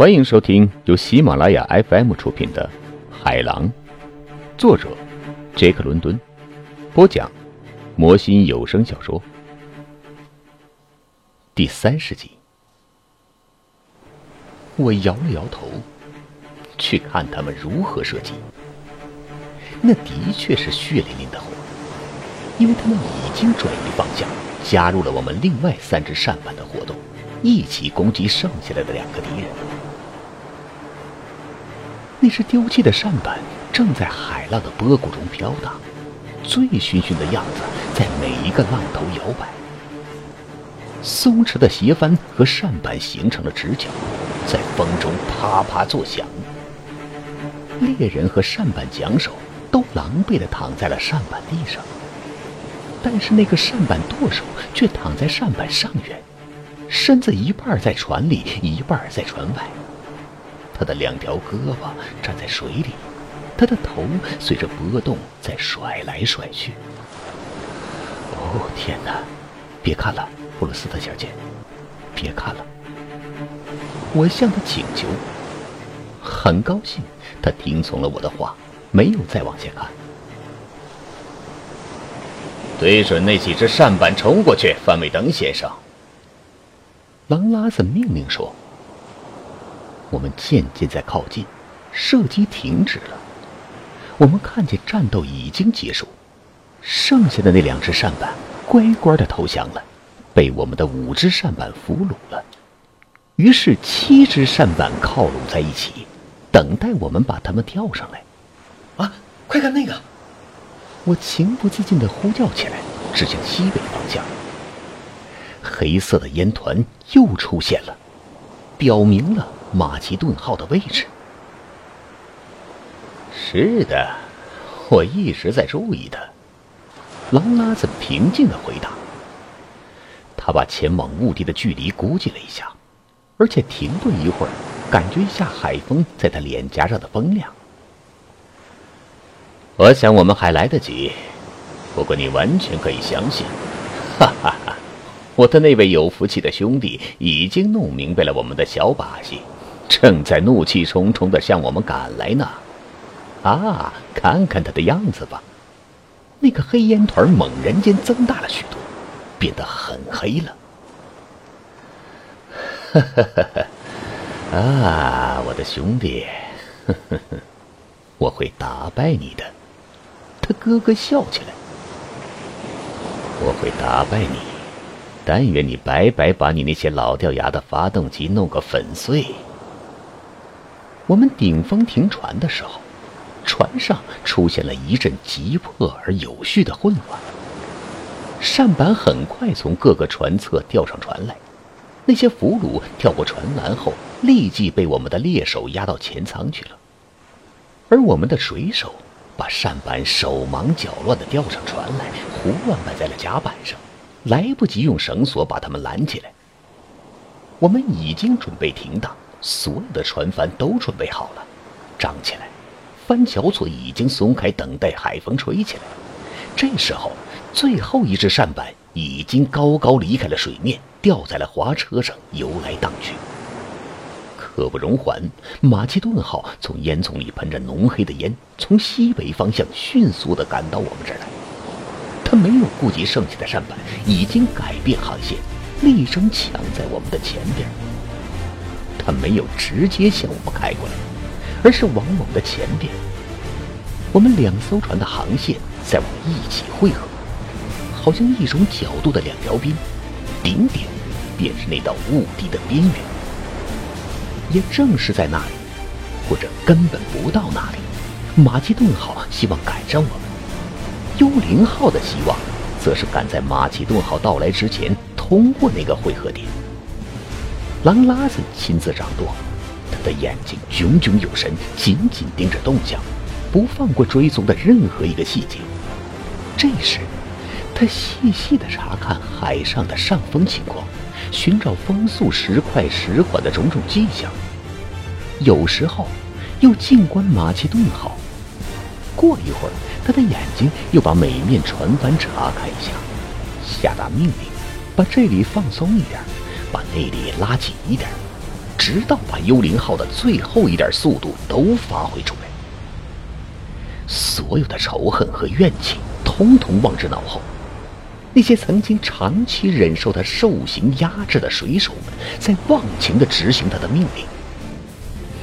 欢迎收听由喜马拉雅 FM 出品的《海狼》，作者杰克·伦敦，播讲魔心有声小说第三十集。我摇了摇头，去看他们如何射击。那的确是血淋淋的活，因为他们已经转移方向，加入了我们另外三只扇板的活动，一起攻击剩下来的两个敌人。那只丢弃的扇板正在海浪的波谷中飘荡，醉醺醺的样子在每一个浪头摇摆。松弛的斜帆和扇板形成了直角，在风中啪啪作响。猎人和扇板桨手都狼狈地躺在了扇板地上，但是那个扇板舵手却躺在扇板上缘，身子一半在船里，一半在船外。他的两条胳膊站在水里，他的头随着波动在甩来甩去。哦，天哪！别看了，布鲁斯特小姐，别看了！我向他请求。很高兴，他听从了我的话，没有再往下看。对准那几只扇板冲过去，范伟登先生。狼拉森命令说。我们渐渐在靠近，射击停止了。我们看见战斗已经结束，剩下的那两只扇板乖乖的投降了，被我们的五只扇板俘虏了。于是七只扇板靠拢在一起，等待我们把它们吊上来。啊，快看那个！我情不自禁的呼叫起来，指向西北方向。黑色的烟团又出现了，表明了。马其顿号的位置。是的，我一直在注意的。狼拉子平静的回答。他把前往目的的距离估计了一下，而且停顿一会儿，感觉一下海风在他脸颊上的风量。我想我们还来得及，不过你完全可以相信。哈哈哈，我的那位有福气的兄弟已经弄明白了我们的小把戏。正在怒气冲冲的向我们赶来呢，啊，看看他的样子吧，那个黑烟团猛然间增大了许多，变得很黑了。哈哈哈哈啊，我的兄弟，我会打败你的。他咯咯笑起来。我会打败你，但愿你白白把你那些老掉牙的发动机弄个粉碎。我们顶风停船的时候，船上出现了一阵急迫而有序的混乱。扇板很快从各个船侧吊上船来，那些俘虏跳过船栏后，立即被我们的猎手押到前舱去了。而我们的水手把扇板手忙脚乱地吊上船来，胡乱摆在了甲板上，来不及用绳索把他们拦起来。我们已经准备停当。所有的船帆都准备好了，张起来，帆桥索已经松开，等待海风吹起来。这时候，最后一只扇板已经高高离开了水面，吊在了滑车上游来荡去。刻不容缓，马其顿号从烟囱里喷着浓黑的烟，从西北方向迅速地赶到我们这儿来。他没有顾及剩下的扇板，已经改变航线，厉声抢在我们的前边。他没有直接向我们开过来，而是往我们的前边。我们两艘船的航线在往一起汇合，好像一种角度的两条边，顶点便是那道雾地的边缘。也正是在那里，或者根本不到那里，马其顿号希望赶上我们；幽灵号的希望，则是赶在马其顿号到来之前通过那个汇合点。狼拉子亲自掌舵，他的眼睛炯炯有神，紧紧盯着动向，不放过追踪的任何一个细节。这时，他细细地查看海上的上风情况，寻找风速时快时缓的种种迹象。有时候，又静观马其顿号。过一会儿，他的眼睛又把每一面船帆查看一下，下达命令，把这里放松一点。把内力拉紧一点，直到把幽灵号的最后一点速度都发挥出来。所有的仇恨和怨气，通通忘之脑后。那些曾经长期忍受他受刑压制的水手们，在忘情地执行他的命令。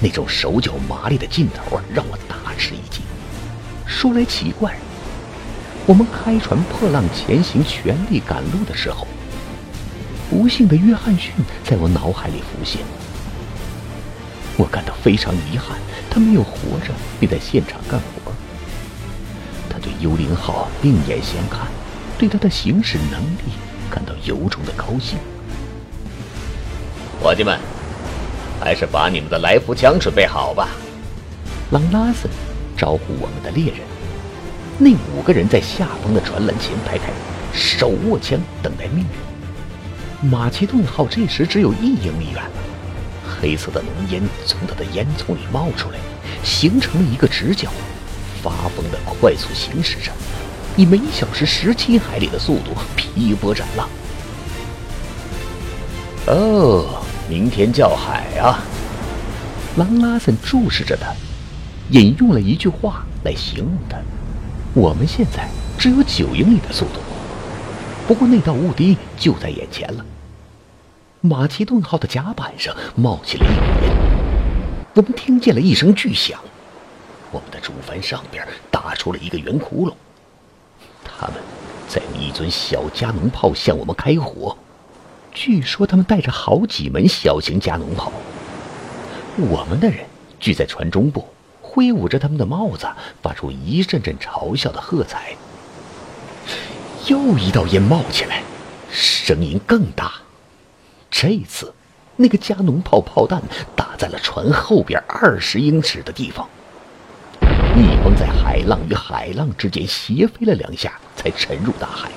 那种手脚麻利的劲头啊，让我大吃一惊。说来奇怪，我们开船破浪前行，全力赶路的时候，不幸的约翰逊在我脑海里浮现。我感到非常遗憾，他没有活着，并在现场干活。他对幽灵号另眼相看。对他的行驶能力感到由衷的高兴。伙计们，还是把你们的来福枪准备好吧。朗拉森招呼我们的猎人。那五个人在下方的船栏前排开，手握枪等待命令。马其顿号这时只有一英里远了，黑色的浓烟从它的烟囱里冒出来，形成了一个直角，发疯的快速行驶着。以每小时十七海里的速度劈波斩浪。哦，明天叫海啊！朗拉森注视着他，引用了一句话来形容他：我们现在只有九英里的速度，不过那道雾堤就在眼前了。马其顿号的甲板上冒起了一股烟，我们听见了一声巨响，我们的主帆上边打出了一个圆窟窿。他们在用一尊小加农炮向我们开火，据说他们带着好几门小型加农炮。我们的人聚在船中部，挥舞着他们的帽子，发出一阵阵嘲笑的喝彩。又一道烟冒起来，声音更大。这次，那个加农炮炮弹打在了船后边二十英尺的地方。逆风在海浪与海浪之间斜飞了两下，才沉入大海。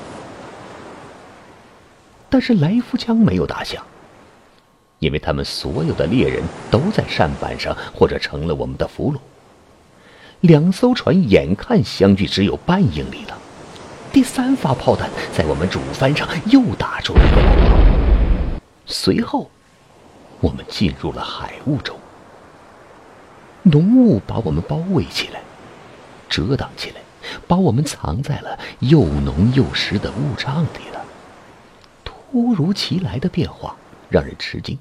但是来福枪没有打响，因为他们所有的猎人都在扇板上，或者成了我们的俘虏。两艘船眼看相距只有半英里了，第三发炮弹在我们主帆上又打出了一个洞。随后，我们进入了海雾中，浓雾把我们包围起来。遮挡起来，把我们藏在了又浓又湿的雾障里了。突如其来的变化让人吃惊。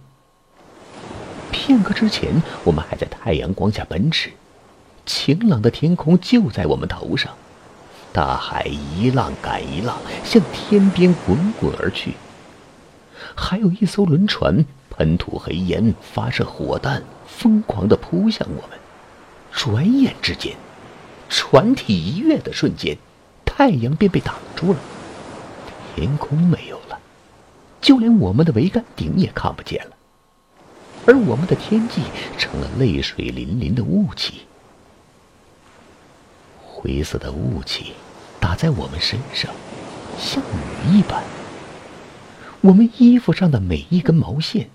片刻之前，我们还在太阳光下奔驰，晴朗的天空就在我们头上，大海一浪赶一浪向天边滚滚而去。还有一艘轮船喷吐黑烟，发射火弹，疯狂地扑向我们。转眼之间。船体一跃的瞬间，太阳便被挡住了，天空没有了，就连我们的桅杆顶也看不见了，而我们的天际成了泪水淋淋的雾气。灰色的雾气打在我们身上，像雨一般。我们衣服上的每一根毛线。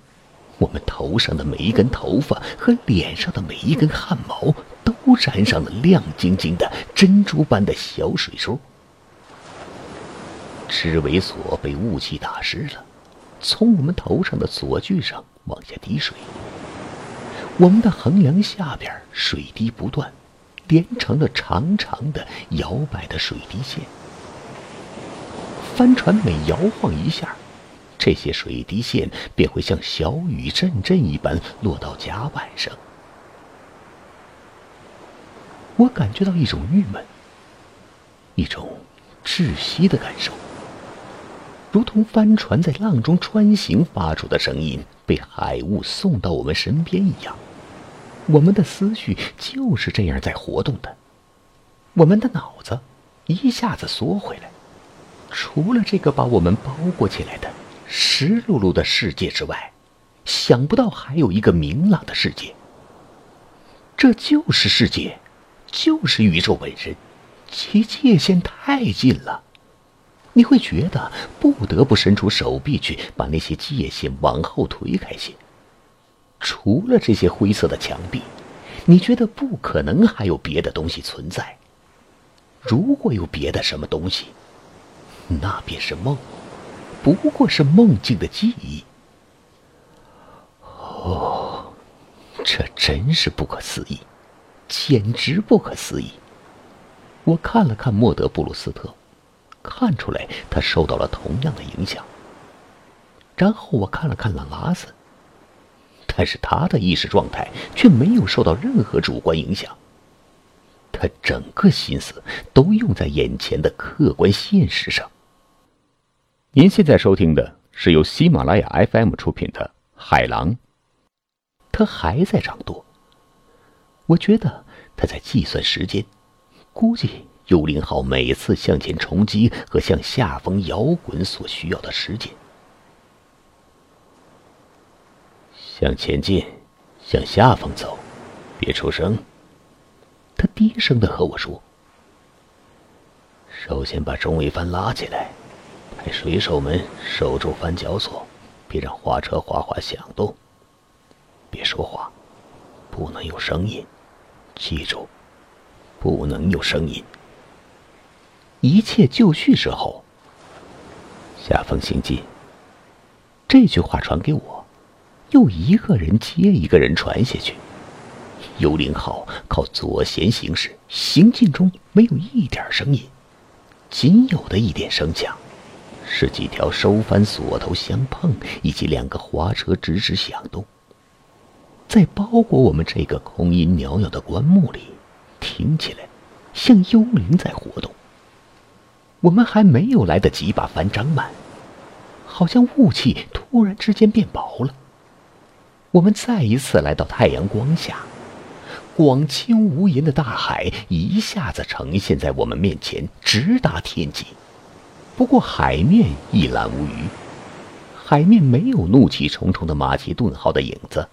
我们头上的每一根头发和脸上的每一根汗毛都沾上了亮晶晶的珍珠般的小水珠。织尾索被雾气打湿了，从我们头上的锁具上往下滴水。我们的横梁下边水滴不断，连成了长长的摇摆的水滴线。帆船每摇晃一下。这些水滴线便会像小雨阵阵一般落到甲板上。我感觉到一种郁闷，一种窒息的感受，如同帆船在浪中穿行发出的声音被海雾送到我们身边一样。我们的思绪就是这样在活动的，我们的脑子一下子缩回来，除了这个把我们包裹起来的。湿漉漉的世界之外，想不到还有一个明朗的世界。这就是世界，就是宇宙本身，其界限太近了，你会觉得不得不伸出手臂去把那些界限往后推开些。除了这些灰色的墙壁，你觉得不可能还有别的东西存在。如果有别的什么东西，那便是梦。不过是梦境的记忆。哦。这真是不可思议，简直不可思议！我看了看莫德布鲁斯特，看出来他受到了同样的影响。然后我看了看朗拉斯，但是他的意识状态却没有受到任何主观影响。他整个心思都用在眼前的客观现实上。您现在收听的是由喜马拉雅 FM 出品的《海狼》。他还在掌舵。我觉得他在计算时间，估计幽灵号每次向前冲击和向下方摇滚所需要的时间。向前进，向下方走，别出声。他低声的和我说：“首先把中桅帆拉起来，派水手们守住帆脚索，别让花车哗哗响动。别说话，不能有声音。记住，不能有声音。一切就绪之后，下风行进。这句话传给我。”又一个人接一个人传下去。幽灵号靠左舷行驶，行进中没有一点声音，仅有的一点声响，是几条收帆锁头相碰，以及两个滑车吱吱响动。在包裹我们这个空音袅袅的棺木里，听起来像幽灵在活动。我们还没有来得及把帆张满，好像雾气突然之间变薄了。我们再一次来到太阳光下，广清无垠的大海一下子呈现在我们面前，直达天际。不过海面一览无余，海面没有怒气冲冲的马其顿号的影子，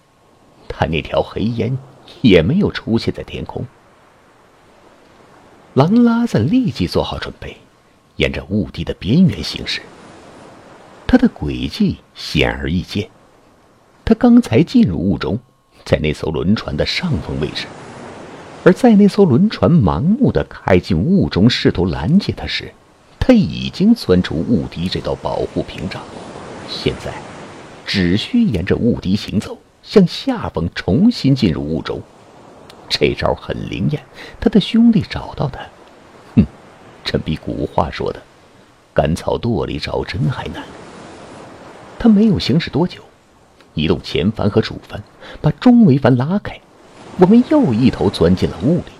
它那条黑烟也没有出现在天空。狼拉子立即做好准备，沿着雾地的边缘行驶。它的轨迹显而易见。他刚才进入雾中，在那艘轮船的上风位置，而在那艘轮船盲目的开进雾中，试图拦截他时，他已经钻出雾堤这道保护屏障，现在只需沿着雾堤行走，向下方重新进入雾中。这招很灵验，他的兄弟找到他，哼，这比古话说的“甘草垛里找针”还难。他没有行驶多久。移动前帆和主帆，把中桅帆拉开，我们又一头钻进了雾里。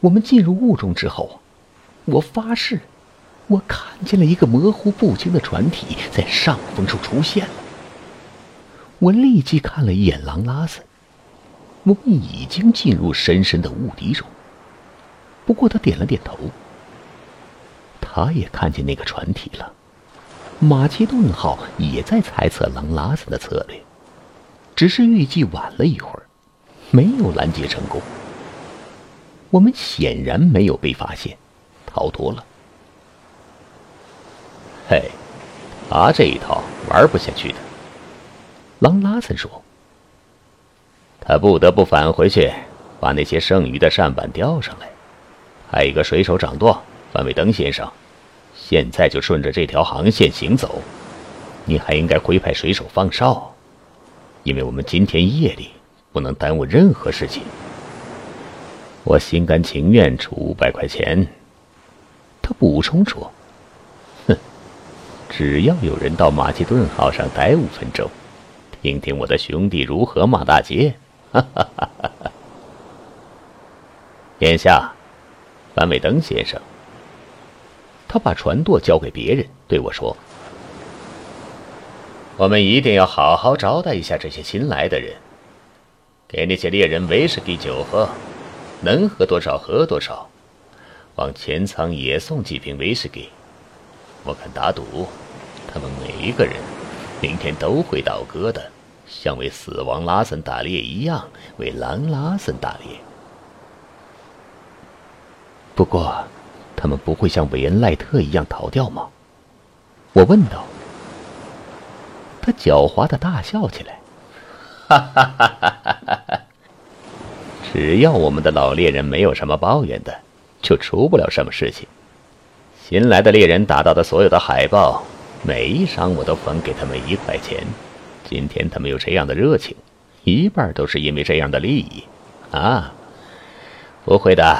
我们进入雾中之后，我发誓，我看见了一个模糊不清的船体在上风处出现了。我立即看了一眼狼拉斯，我们已经进入深深的雾底中。不过他点了点头，他也看见那个船体了。马其顿号也在猜测狼拉斯的策略，只是预计晚了一会儿，没有拦截成功。我们显然没有被发现，逃脱了。嘿，他这一套玩不下去的。狼拉森说：“他不得不返回去，把那些剩余的扇板吊上来，派一个水手掌舵，范伟登先生。”现在就顺着这条航线行走，你还应该回派水手放哨，因为我们今天夜里不能耽误任何事情。我心甘情愿出五百块钱。他补充说：“哼，只要有人到马其顿号上待五分钟，听听我的兄弟如何骂大街。”哈哈哈哈哈。眼下，范伟登先生。他把船舵交给别人，对我说：“我们一定要好好招待一下这些新来的人，给那些猎人威士忌酒喝，能喝多少喝多少，往前舱也送几瓶威士忌。我敢打赌，他们每一个人明天都会倒戈的，像为死亡拉森打猎一样，为狼拉森打猎。不过。”他们不会像韦恩·赖特一样逃掉吗？我问道。他狡猾的大笑起来，哈哈哈哈哈哈！只要我们的老猎人没有什么抱怨的，就出不了什么事情。新来的猎人打到的所有的海豹，每一张我都分给他们一块钱。今天他们有这样的热情，一半都是因为这样的利益。啊，不会的，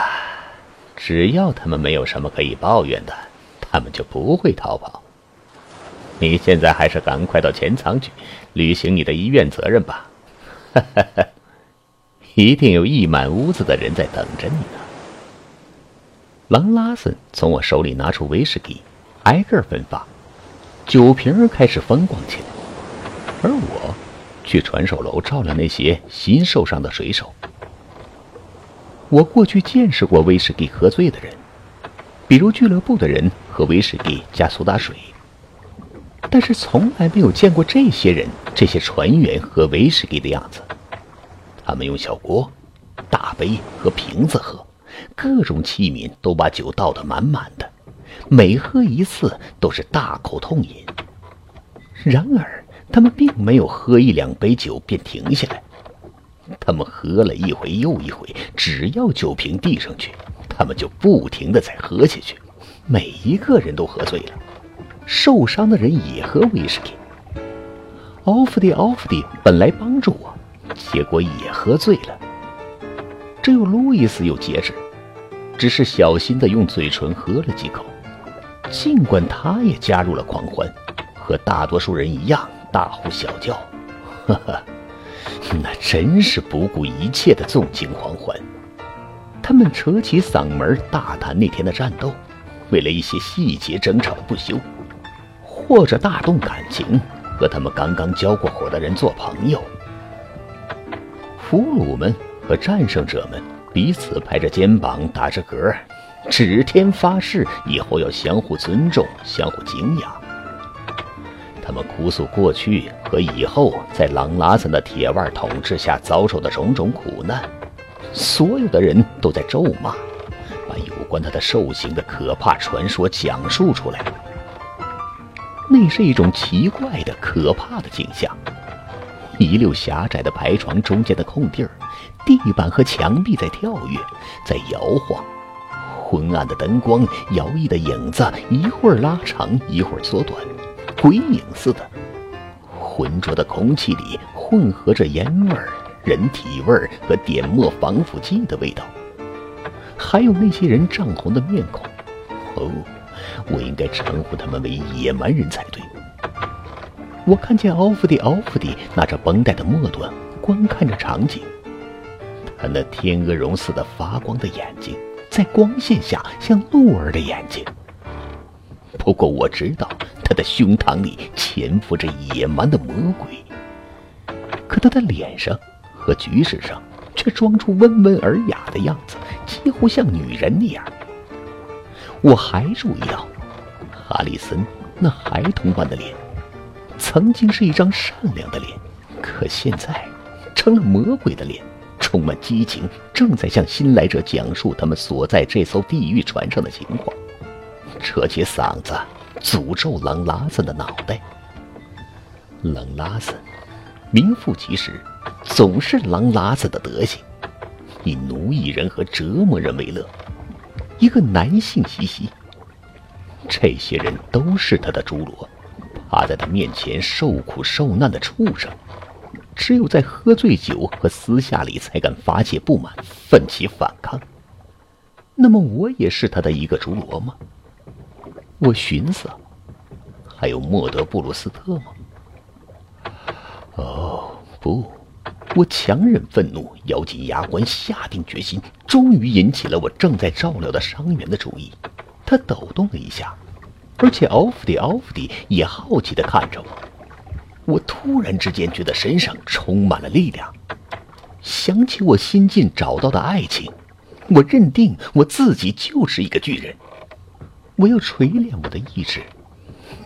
只要他们没有什么可以抱怨的，他们就不会逃跑。你现在还是赶快到前舱去，履行你的医院责任吧。哈哈哈，一定有溢满屋子的人在等着你呢。狼拉森从我手里拿出威士忌，挨个分发，酒瓶开始风光起来，而我去传授楼照料那些新受伤的水手。我过去见识过威士忌喝醉的人，比如俱乐部的人喝威士忌加苏打水。但是从来没有见过这些人、这些船员喝威士忌的样子。他们用小锅、大杯和瓶子喝，各种器皿都把酒倒得满满的，每喝一次都是大口痛饮。然而，他们并没有喝一两杯酒便停下来，他们喝了一回又一回，只要酒瓶递上去，他们就不停地再喝下去，每一个人都喝醉了。受伤的人也喝威士忌。奥弗迪，奥弗迪本来帮助我，结果也喝醉了。只有路易斯有节制，只是小心的用嘴唇喝了几口。尽管他也加入了狂欢，和大多数人一样大呼小叫，哈哈，那真是不顾一切的纵情狂欢。他们扯起嗓门大谈那天的战斗，为了一些细节争吵不休。或者大动感情，和他们刚刚交过火的人做朋友。俘虏们和战胜者们彼此拍着肩膀，打着嗝，指天发誓以后要相互尊重，相互敬仰。他们哭诉过去和以后在朗拉森的铁腕统治下遭受的种种苦难。所有的人都在咒骂，把有关他的受刑的可怕传说讲述出来。那是一种奇怪的、可怕的景象：一溜狭窄的排床中间的空地儿，地板和墙壁在跳跃，在摇晃；昏暗的灯光、摇曳的影子，一会儿拉长，一会儿缩短，鬼影似的。浑浊的空气里混合着烟味、人体味和点墨防腐剂的味道，还有那些人涨红的面孔。哦。我应该称呼他们为野蛮人才对。我看见奥弗蒂，奥弗蒂拿着绷带的末端，观看着场景。他那天鹅绒似的发光的眼睛，在光线下像鹿儿的眼睛。不过我知道，他的胸膛里潜伏着野蛮的魔鬼。可他的脸上和举止上，却装出温文尔雅的样子，几乎像女人那样。我还注意到，哈里森那孩童般的脸，曾经是一张善良的脸，可现在成了魔鬼的脸，充满激情，正在向新来者讲述他们所在这艘地狱船上的情况，扯起嗓子诅咒狼拉森的脑袋。狼拉森，名副其实，总是狼拉森的德行，以奴役人和折磨人为乐。一个男性兮兮，这些人都是他的侏罗，趴在他面前受苦受难的畜生，只有在喝醉酒和私下里才敢发泄不满，奋起反抗。那么我也是他的一个侏罗吗？我寻思，还有莫德布鲁斯特吗？哦，不。我强忍愤怒，咬紧牙关，下定决心，终于引起了我正在照料的伤员的注意。他抖动了一下，而且奥弗迪奥弗迪也好奇地看着我。我突然之间觉得身上充满了力量，想起我新近找到的爱情，我认定我自己就是一个巨人。我要锤炼我的意志，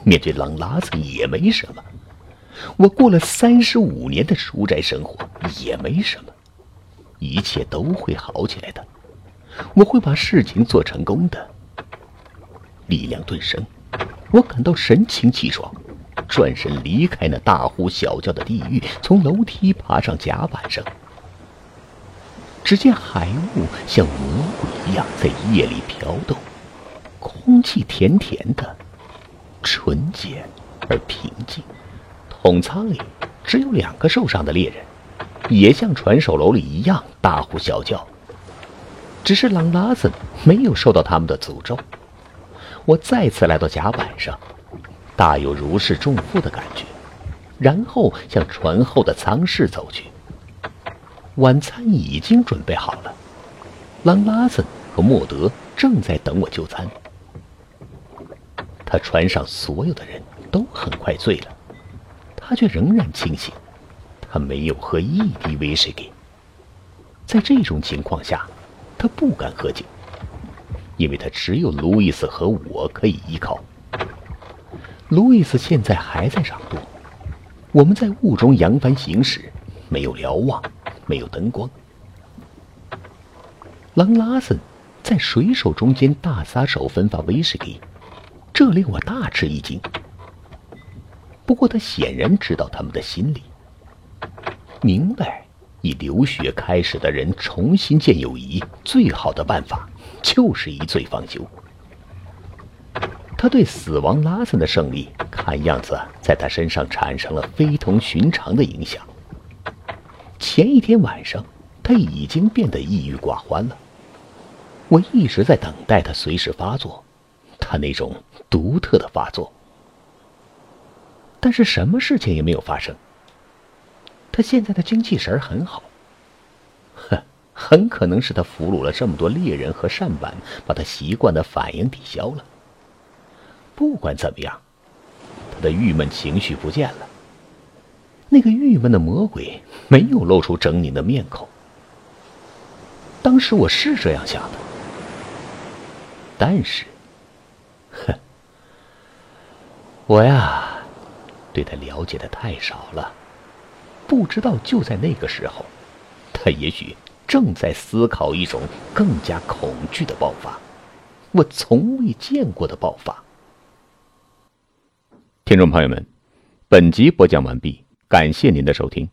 面对狼拉子也没什么。我过了三十五年的书斋生活也没什么，一切都会好起来的。我会把事情做成功的。力量顿生，我感到神清气爽，转身离开那大呼小叫的地狱，从楼梯爬上甲板上。只见海雾像魔鬼一样在夜里飘动，空气甜甜的，纯洁而平静。统舱里只有两个受伤的猎人，也像传手楼里一样大呼小叫。只是朗拉森没有受到他们的诅咒。我再次来到甲板上，大有如释重负的感觉，然后向船后的舱室走去。晚餐已经准备好了，朗拉森和莫德正在等我就餐。他船上所有的人都很快醉了，他却仍然清醒。他没有喝一滴威士忌。在这种情况下，他不敢喝酒，因为他只有路易斯和我可以依靠。路易斯现在还在掌舵，我们在雾中扬帆行驶，没有瞭望，没有灯光。朗拉森在水手中间大撒手分发威士忌，这令我大吃一惊。不过他显然知道他们的心理。明白，以流血开始的人重新建友谊，最好的办法就是一醉方休。他对死亡拉森的胜利，看样子在他身上产生了非同寻常的影响。前一天晚上，他已经变得抑郁寡欢了。我一直在等待他随时发作，他那种独特的发作。但是什么事情也没有发生。他现在的精气神很好，哼，很可能是他俘虏了这么多猎人和扇板，把他习惯的反应抵消了。不管怎么样，他的郁闷情绪不见了。那个郁闷的魔鬼没有露出狰狞的面孔。当时我是这样想的，但是，哼，我呀，对他了解的太少了。不知道就在那个时候，他也许正在思考一种更加恐惧的爆发，我从未见过的爆发。听众朋友们，本集播讲完毕，感谢您的收听。